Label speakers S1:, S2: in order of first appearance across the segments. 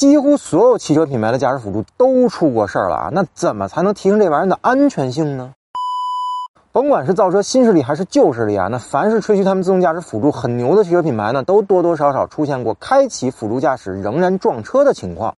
S1: 几乎所有汽车品牌的驾驶辅助都出过事儿了啊，那怎么才能提升这玩意儿的安全性呢？甭管是造车新势力还是旧势力啊，那凡是吹嘘他们自动驾驶辅助很牛的汽车品牌呢，都多多少少出现过开启辅助驾驶仍然撞车的情况。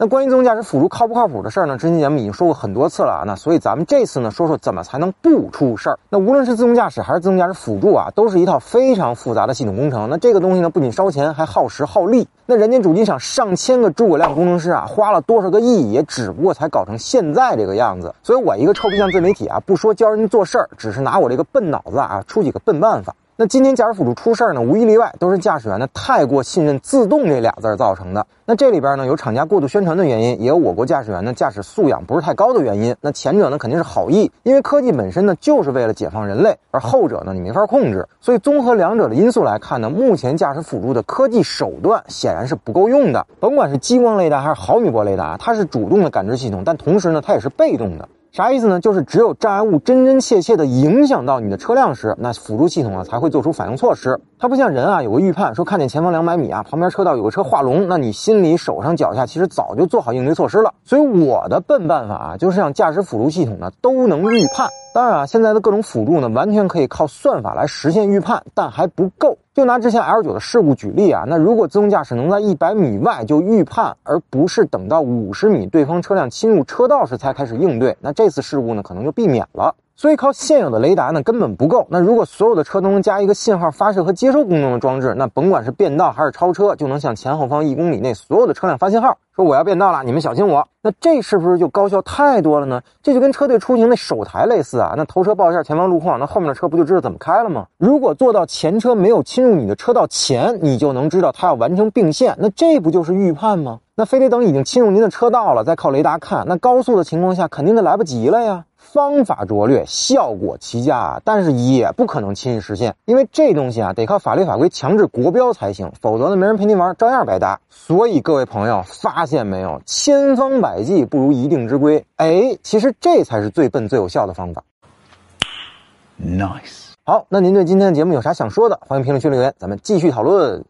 S1: 那关于自动驾驶辅助靠不靠谱的事儿呢？之前节目已经说过很多次了啊。那所以咱们这次呢，说说怎么才能不出事儿。那无论是自动驾驶还是自动驾驶辅助啊，都是一套非常复杂的系统工程。那这个东西呢，不仅烧钱，还耗时耗力。那人家主机厂上千个诸葛亮工程师啊，花了多少个亿，也只不过才搞成现在这个样子。所以我一个臭皮匠自媒体啊，不说教人做事儿，只是拿我这个笨脑子啊，出几个笨办法。那今天驾驶辅助出事儿呢，无一例外都是驾驶员呢太过信任“自动”这俩字儿造成的。那这里边呢有厂家过度宣传的原因，也有我国驾驶员呢驾驶素养不是太高的原因。那前者呢肯定是好意，因为科技本身呢就是为了解放人类，而后者呢你没法控制。所以综合两者的因素来看呢，目前驾驶辅助的科技手段显然是不够用的。甭管是激光雷达还是毫米波雷达，它是主动的感知系统，但同时呢它也是被动的。啥意思呢？就是只有障碍物真真切切的影响到你的车辆时，那辅助系统啊才会做出反应措施。它不像人啊，有个预判，说看见前方两百米啊，旁边车道有个车画龙，那你心里手上脚下其实早就做好应对措施了。所以我的笨办法啊，就是让驾驶辅助系统呢都能预判。当然啊，现在的各种辅助呢，完全可以靠算法来实现预判，但还不够。就拿之前 L 九的事故举例啊，那如果自动驾驶能在一百米外就预判，而不是等到五十米对方车辆侵入车道时才开始应对，那这次事故呢可能就避免了。所以靠现有的雷达呢根本不够。那如果所有的车都能加一个信号发射和接收功能的装置，那甭管是变道还是超车，就能向前后方一公里内所有的车辆发信号，说我要变道了，你们小心我。那这是不是就高效太多了呢？这就跟车队出行那手台类似啊。那头车报一下前方路况，那后面的车不就知道怎么开了吗？如果做到前车没有侵入你的车道前，你就能知道它要完成并线，那这不就是预判吗？那非得等已经侵入您的车道了再靠雷达看，那高速的情况下肯定就来不及了呀。方法拙劣，效果奇佳啊！但是也不可能轻易实现，因为这东西啊得靠法律法规强制国标才行，否则呢没人陪您玩，照样白搭。所以各位朋友发现没有，千方百计不如一定之规。哎，其实这才是最笨最有效的方法。
S2: Nice。
S1: 好，那您对今天的节目有啥想说的？欢迎评论区留言，咱们继续讨论。